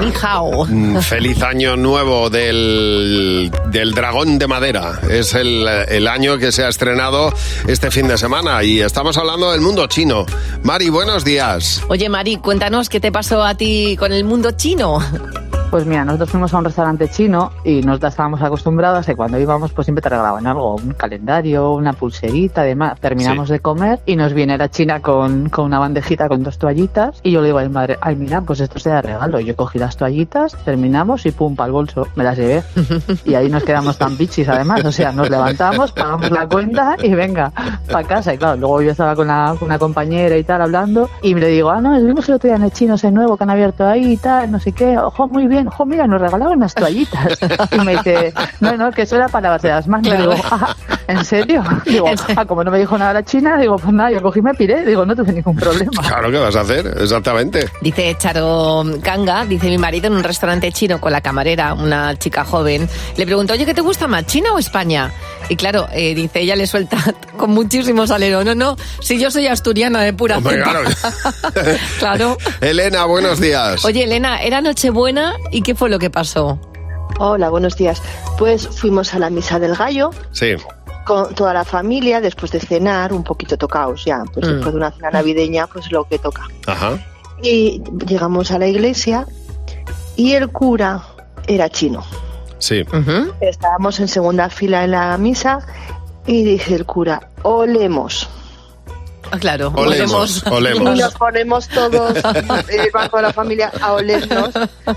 Ni hao. Mm, Feliz año nuevo del, del dragón de madera. Es el, el año que se ha estrenado este fin de semana y estamos hablando del mundo chino. Mari, buenos días. Oye, Mari, cuéntanos qué te pasó a ti con el mundo chino. 呵呵。Pues mira, nosotros fuimos a un restaurante chino y nos estábamos acostumbrados a que cuando íbamos pues siempre te regalaban algo, un calendario, una pulserita, además terminamos Sí. de comer y nos viene la china con, con una bandejita con dos toallitas y yo le digo a mi madre, ay mira, pues esto se da regalo. Yo cogí las toallitas, terminamos y pum, para el bolso, me las llevé. Y ahí nos quedamos tan bichis además, o sea, nos levantamos, pagamos la cuenta y venga, para casa. Y claro, luego yo estaba con, la- con una compañera y tal hablando y le digo, ah, no, vimos el otro día en el chino ese nuevo que han abierto ahí y tal, no sé qué, ojo, muy bien, ojo, mira, nos regalaban unas toallitas. Y me dice, no, no, que eso era para lavarse las manos. Claro. Digo, ah, ¿en serio? Digo, ah, como no me dijo nada la china, digo, pues nada, yo cogí y me piré, digo, no tuve ningún problema. Claro, ¿qué vas a hacer? Exactamente. Dice Charo Kanga, dice mi marido en un restaurante chino con la camarera, una chica joven, le preguntó, oye, ¿qué te gusta más, China o España? Y claro, eh, dice, ella le suelta <laughs> con muchísimo salero, no, no, si yo soy asturiana de pura Hombre, cepa". claro. <laughs> Claro. <laughs> Elena, buenos días. Oye, Elena, era Nochebuena y ¿qué fue lo que pasó? Hola, buenos días. Pues fuimos a la misa del gallo Sí. con toda la familia después de cenar, un poquito tocaos ya, pues Mm. después de una cena navideña, pues lo que toca. Ajá. Y llegamos a la iglesia y el cura era chino. Sí. Estábamos en segunda fila en la misa y dice el cura, olemos. Ah, claro, Olemos, Y olemos. nos ponemos todos, el banco de la familia, a olernos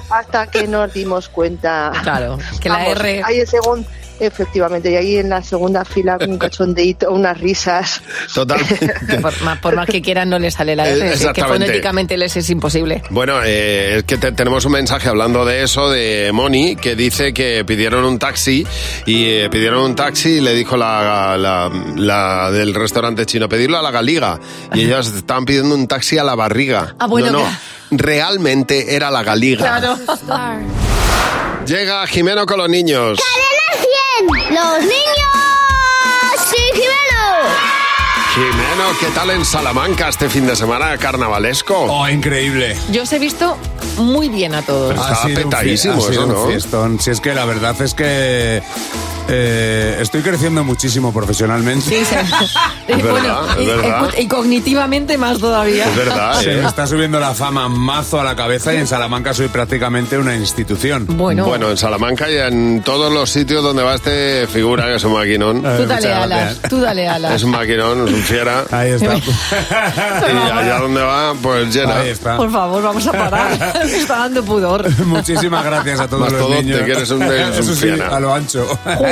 hasta que nos dimos cuenta. Claro, que la R- Ahí en segun- efectivamente, y ahí en la segunda fila un <laughs> cachondeito, unas risas. Total. <laughs> Por más, por más que quieran no le sale la Eh, R, es que fonéticamente les es imposible. Bueno, eh, es que te- tenemos un mensaje hablando de eso de Moni que dice que pidieron un taxi y eh, pidieron un taxi y le dijo la, la- la del restaurante chino pedirlo a la galiga y ellas estaban pidiendo un taxi a la barriga. Ah, bueno, no, realmente era la galiga. Claro. Llega Jimeno con los niños. ¡Los niños! ¡Sí, Jimeno! Jimeno, ¿qué tal en Salamanca este fin de semana carnavalesco? Oh, increíble. Yo os he visto muy bien a todos. Está Ha sido un fie- petadísimo ha sido eso, un ¿no? fiestón. Si es que la verdad es que eh, estoy creciendo muchísimo profesionalmente. Sí, sí. <laughs> Es Y verdad, es verdad. cognitivamente más todavía. Se ¿eh? me está subiendo la fama mazo a la cabeza y en Salamanca soy prácticamente una institución. Bueno. en Salamanca y en todos los sitios donde va este figura que es un maquinón. Tú dale alas, tú dale alas. Es un maquinón, es un fiera. <laughs> Ahí está. <laughs> y allá donde va, pues llena. Ahí está. Por favor, vamos a parar. Me está dando pudor. Muchísimas gracias a todos Más los todote, niños. que eres un- un sí, fiera. a lo ancho.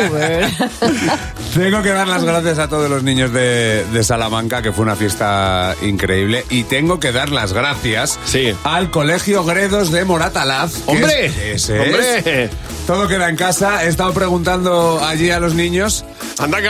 <laughs> Tengo que dar las gracias a todos los niños de, de Salamanca, que fue una fiesta increíble. Y tengo que dar las gracias al Colegio Gredos de Moratalaz. ¡Hombre! es- ese es. ¡Hombre! Todo queda en casa. He estado preguntando allí a los niños. Anda que,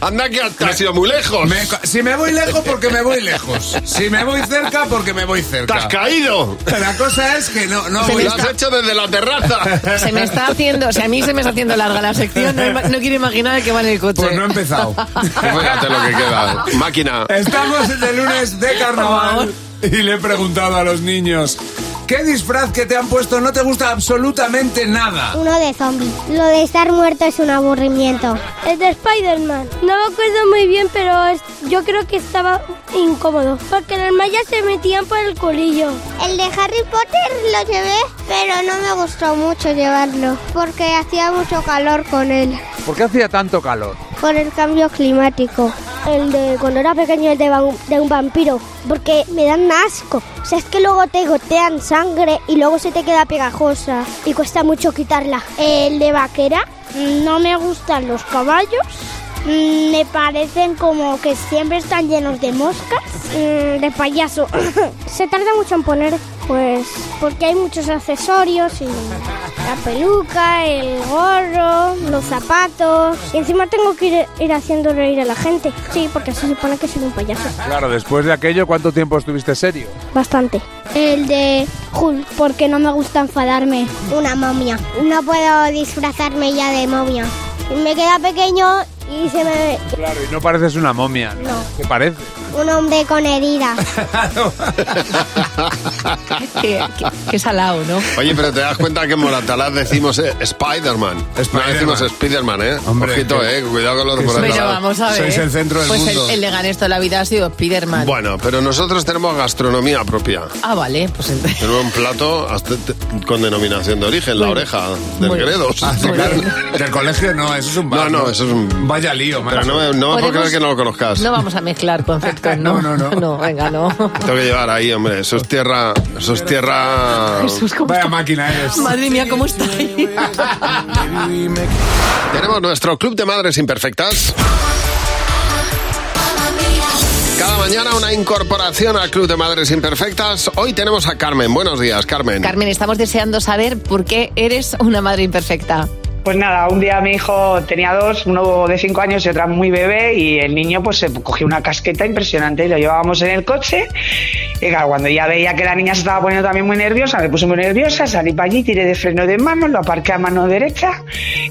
anda que te has ido muy lejos. Me- si me voy lejos, porque me voy lejos. Si me voy cerca, porque me voy cerca. ¡Te has caído! La cosa es que no, no Se voy me Lo has hecho desde la terraza. Se me está haciendo, o sea, a mí se me está haciendo larga la sección, no, no quiero imaginar que va en el coche. Pues no he empezado. <laughs> Fíjate lo que queda. Máquina. Estamos de lunes de carnaval y le he preguntado a los niños, ¿qué disfraz que te han puesto no te gusta absolutamente nada? Uno de zombie. Lo de estar muerto es un aburrimiento. Es de Spider-Man. No me acuerdo muy bien, pero es- yo creo que estaba incómodo. Porque las mallas se metían por el culillo. El de Harry Potter lo llevé, pero no me gustó mucho llevarlo. Porque hacía mucho calor con él. ¿Por qué hacía tanto calor? Por el cambio climático. El de cuando era pequeño, el de, de un vampiro. Porque me dan asco. O sea, es que luego te gotean sangre y luego se te queda pegajosa. Y cuesta mucho quitarla. El de vaquera, no me gustan los caballos. Mm, Me parecen como que siempre están llenos de moscas. Mm, De payaso. <coughs> Se tarda mucho en poner, pues, porque hay muchos accesorios y la peluca, el gorro, los zapatos. Y encima tengo que ir, ir haciendo reír a la gente. Sí, porque se supone que soy un payaso. Claro, después de aquello, ¿cuánto tiempo estuviste serio? Bastante. El de Hulk, porque no me gusta enfadarme. Una momia. No puedo disfrazarme ya de momia. Me queda pequeño y se me... Claro, y no pareces una momia. No. ¿Qué parece? Un hombre con heridas. <laughs> qué, qué- qué salado, ¿no? Oye, pero te das cuenta que en Moratalaz decimos eh, Spider-Man. No decimos Spider-Man, ¿eh? Ojito, que- eh. Cuidado con los Moratalaz. Pero vamos a ver. Sois el centro del pues mundo. El, el Leganés toda la vida ha sido Spiderman. Bueno, pero nosotros tenemos gastronomía propia. Ah, vale, pues entonces. Tenemos un plato hasta con denominación de origen, la Muy- oreja del Gredos. Ah. Del colegio no, eso es un bar. No, no, eso es un... Vaya lío, Pero no, no me puedo creer que no lo conozcas. No vamos a mezclar conceptos, <laughs> ¿no? No, no, no. venga, no. Tengo que llevar ahí, hombre. Eso es tierra... Eso es tierra... Jesús, ¿cómo Vaya está? máquina eres. Madre mía, ¿cómo está ahí? <laughs> Tenemos nuestro club de madres imperfectas. Cada mañana una incorporación al club de madres imperfectas. Hoy tenemos a Carmen. Buenos días, Carmen. Carmen, estamos deseando saber por qué eres una madre imperfecta. Pues nada, un día mi hijo tenía dos, uno de cinco años y otra muy bebé, y el niño pues se cogió una casqueta impresionante y lo llevábamos en el coche. Y claro, cuando ya veía que la niña se estaba poniendo también muy nerviosa, me puse muy nerviosa, salí para allí, tiré de freno de mano, lo aparqué a mano derecha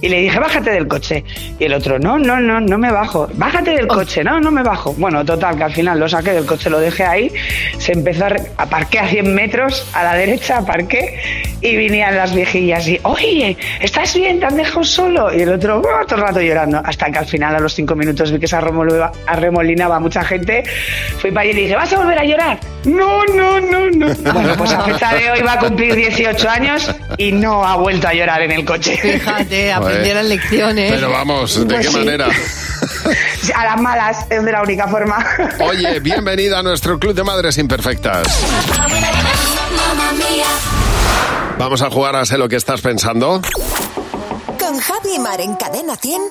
y le dije, bájate del coche. Y el otro, no, no, no, no me bajo, bájate del coche, no, no me bajo. Bueno, total, que al final lo saqué del coche, lo dejé ahí, se empezó a, aparqué a 100 metros a la derecha, aparqué y venían las viejillas y, oye, ¿estás bien? ¿Te han dejado solo? Y el otro, "Oh", todo el rato llorando, hasta que al final a los cinco minutos vi que se arremolinaba mucha gente, fui para allí y le dije, ¿vas a volver a llorar? No, no, no, no. <laughs> Bueno, pues a fecha de hoy va a cumplir 18 años y no ha vuelto a llorar en el coche. Fíjate, Joder. aprendieron lecciones. Pero vamos, ¿de Pues qué sí. manera? A las malas es de la única forma. Oye, bienvenida a nuestro club de madres imperfectas. Vamos a jugar a sé lo que estás pensando. Con Javi y Mar en Cadena 100.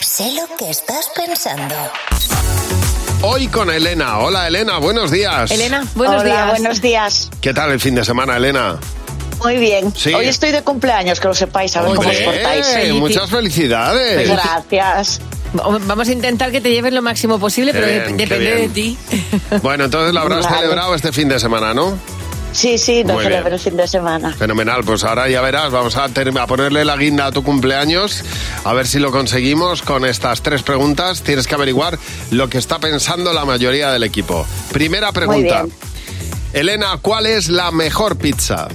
Sé lo que estás pensando. Hoy con Elena. Hola Elena, buenos días. Elena, buenos Hola, días. buenos días. ¿Qué tal el fin de semana, Elena? Muy bien. Sí. Hoy estoy de cumpleaños, que lo sepáis, a ver cómo os portáis. muchas felicidades. Gracias. Vamos a intentar que te lleves lo máximo posible, pero Bien, depende de ti. Bueno, entonces lo habrás Vale. celebrado este fin de semana, ¿no? Sí, sí, celebro bien. el fin de semana. Fenomenal, pues ahora ya verás, vamos a, a ponerle la guinda a tu cumpleaños, a ver si lo conseguimos con estas tres preguntas. Tienes que averiguar lo que está pensando la mayoría del equipo. Primera pregunta. Elena, ¿cuál es la mejor pizza?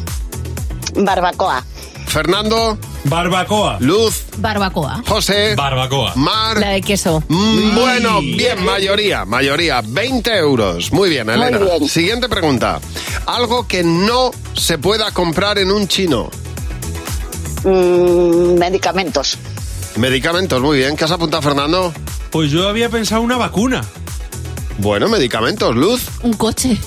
Barbacoa. Fernando. Barbacoa. Luz. Barbacoa. José. Barbacoa. Mar. La de queso. Mm, Bueno, bien, mayoría, mayoría, 20 euros. Muy bien, Elena. bien. Siguiente pregunta. Algo que no se pueda comprar en un chino. Mm, medicamentos. Medicamentos, muy bien. ¿Qué has apuntado, Fernando? Pues yo había pensado una vacuna. Bueno, medicamentos, Luz. Un coche.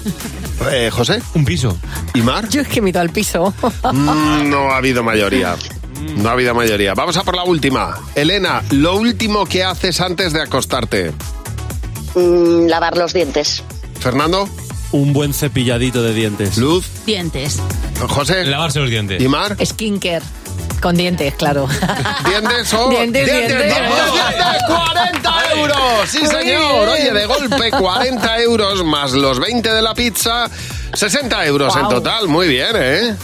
Eh, José. Un piso. ¿Y Mar? Yo es que me he ido al piso. Mm, no ha habido mayoría. No ha habido mayoría. Vamos a por la última. Elena, lo último que haces antes de acostarte. Mm, lavar los dientes. Fernando. Un buen cepilladito de dientes. Luz. Dientes. José. Lavarse los dientes. ¿Y Mar? Skincare. Con dientes, claro. <laughs> ¿Dientes o...? Dientes, dientes. dientes, dientes, 40 euros. Sí, señor. Oye, de golpe 40 euros más los 20 de la pizza. 60 euros en Guau. total. Muy bien, ¿eh?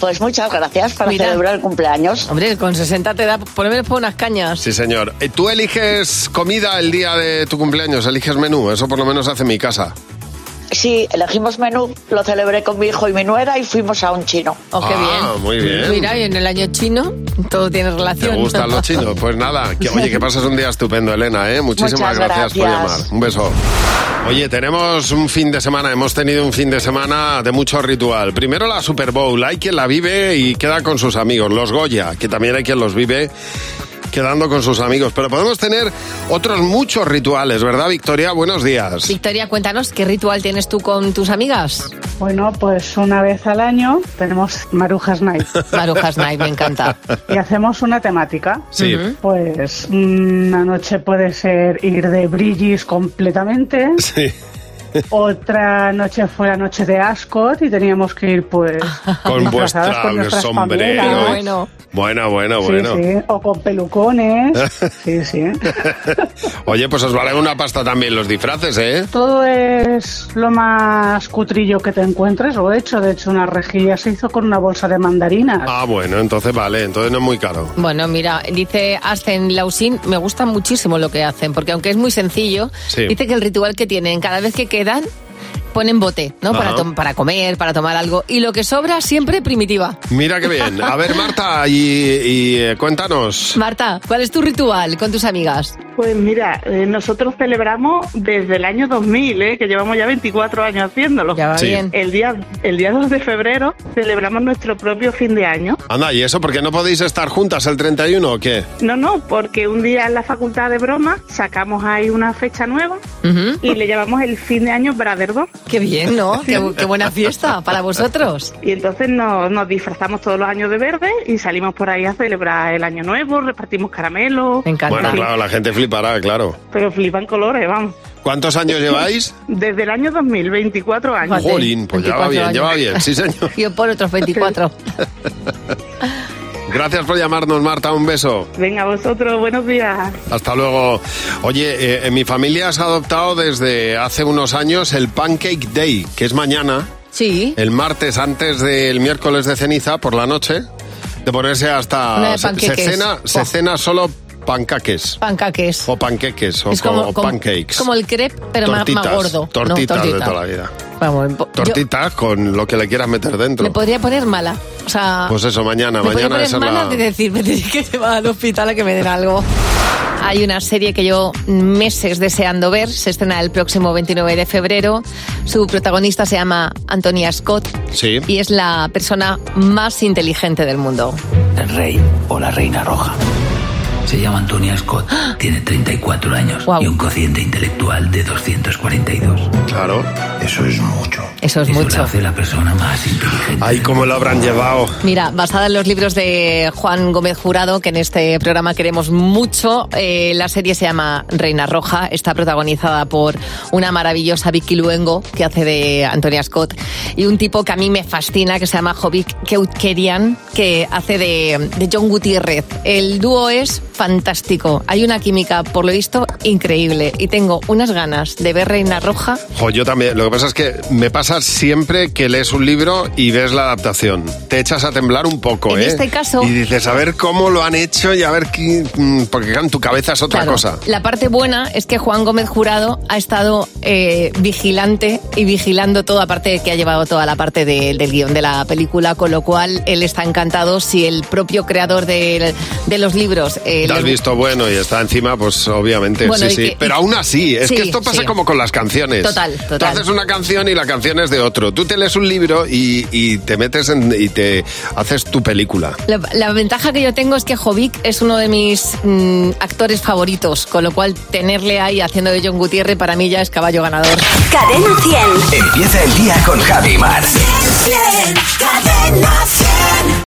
Pues muchas gracias para Mira. celebrar el cumpleaños. Hombre, con 60 te da por lo menos por unas cañas. Sí, señor. Eh, ¿Tú eliges comida el día de tu cumpleaños? ¿Eliges menú? Eso por lo menos hace mi casa. Sí, elegimos menú, lo celebré con mi hijo y mi nuera y fuimos a un chino. Oh, qué Ah, bien. muy bien. Mira, y en el año chino todo tiene ¿Te relación. gustan los chinos? Pues nada. Que, <laughs> oye, que pases un día estupendo, Elena, ¿eh? Muchísimas Muchas gracias, por gracias. llamar. Un beso. Oye, tenemos un fin de semana, hemos tenido un fin de semana de mucho ritual. Primero la Super Bowl, hay quien la vive y queda con sus amigos. Los Goya, que también hay quien los vive quedando con sus amigos. Pero podemos tener otros muchos rituales, ¿verdad, Victoria? Buenos días. Victoria, cuéntanos, ¿qué ritual tienes tú con tus amigas? Bueno, pues una vez al año tenemos Marujas Night <laughs> Marujas Night, me encanta. y hacemos una temática. Sí. Pues una noche puede ser ir de brillis completamente, Sí. Otra noche fue la noche de Ascot y teníamos que ir pues <laughs> Con vuestra con nuestras sombrero. pamelas. Bueno. Bueno, bueno, Sí, bueno. sí, o con pelucones. <laughs> Sí, sí. <laughs> Oye, pues os vale una pasta también los disfraces, ¿eh? Todo es lo más cutrillo que te encuentres, lo he hecho. De hecho, una rejilla se hizo con una bolsa de mandarinas. Ah, bueno, entonces vale, entonces no es muy caro. Bueno, mira, dice Ascen Lausin, me gusta muchísimo lo que hacen, porque aunque es muy sencillo, Sí. dice que el ritual que tienen cada vez que ponen bote, ¿no? Para, para comer, para tomar algo. Y lo que sobra siempre primitiva. Mira qué bien. A ver, Marta, y, y, eh, cuéntanos. Marta, ¿cuál es tu ritual con tus amigas? Pues mira, eh, nosotros celebramos desde el año 2000, ¿eh? que llevamos ya 24 años haciéndolo. Ya va Sí. bien. El día, el día 2 de febrero celebramos nuestro propio fin de año. Anda, ¿y eso porque no podéis estar juntas el 31 o qué? No, no, porque un día en la facultad de broma sacamos ahí una fecha nueva y le llamamos el fin de año Braderdor. Qué bien, ¿no? <laughs> Qué, qué buena fiesta para vosotros. Y entonces nos, nos disfrazamos todos los años de verde y salimos por ahí a celebrar el año nuevo, repartimos caramelos. Bueno, claro, la gente flipará, claro. Pero flipan colores, vamos. ¿Cuántos años lleváis? Desde el año 2000, 24 años. Jolín, pues ya va 24 bien, ya va bien, sí señor. Yo por otros 24. <laughs> Gracias por llamarnos, Marta, un beso. Venga, vosotros, buenos días. Hasta luego. Oye, eh, en mi familia se ha adoptado desde hace unos años el Pancake Day, que es mañana, Sí. el martes antes del miércoles de ceniza por la noche, de ponerse Una hasta... de se, se panqueques. cena, se Buah. cena solo pancaques. Pancaques. O panqueques, o Es como, como como- pancakes. es como el crepe, pero más, tortitas, más gordo. ¿no? Tortitas de Tortita. toda la vida. Vamos, yo Tortitas con lo que le quieras meter dentro. me podría poner mala. O sea, Pues eso, mañana, me mañana es mala la... de decir, me tenéis que llevar al hospital a que me den algo. Hay una serie que yo meses deseando ver, se estrena el próximo 29 de febrero. Su protagonista se llama Antonia Scott Sí. y es la persona más inteligente del mundo. El rey o la reina roja. Se llama Antonia Scott, tiene 34 años y un cociente intelectual de 242. Claro. Eso es mucho. Eso es Eso mucho. hace la persona más inteligente. Ay, cómo lo habrán llevado. Mira, basada en los libros de Juan Gómez Jurado, que en este programa queremos mucho, eh, la serie se llama Reina Roja, está protagonizada por una maravillosa Vicky Luengo, que hace de Antonia Scott, y un tipo que a mí me fascina, que se llama Jovic Keutkerian, que hace de, de John Gutiérrez. El dúo es fantástico, hay una química, por lo visto, increíble, y tengo unas ganas de ver Reina Roja. Jo, yo también. Lo que es que me pasa siempre que lees un libro y ves la adaptación. Te echas a temblar un poco, En ¿eh? este caso- Y dices, a ver cómo lo han hecho y a ver qué... mm, Porque en tu cabeza es otra Claro, cosa. La parte buena es que Juan Gómez Jurado ha estado eh, vigilante y vigilando todo, aparte de que ha llevado toda la parte de- del guion de la película, con lo cual él está encantado si el propio creador de, de los libros... eh, Te has visto bueno y está encima, pues obviamente, Bueno, sí, sí. que- Pero aún así, es Sí, que esto pasa sí. como con las canciones. Total, Tú total. haces una canción y la canción es de otro. Tú te lees un libro y, y te metes en, y te haces tu película. La, la ventaja que yo tengo es que Jovic es uno de mis mm, actores favoritos, con lo cual tenerle ahí haciendo de John Gutiérrez para mí ya es caballo ganador. Cadena 100. Empieza el día con Javi Mar. Cadena 100.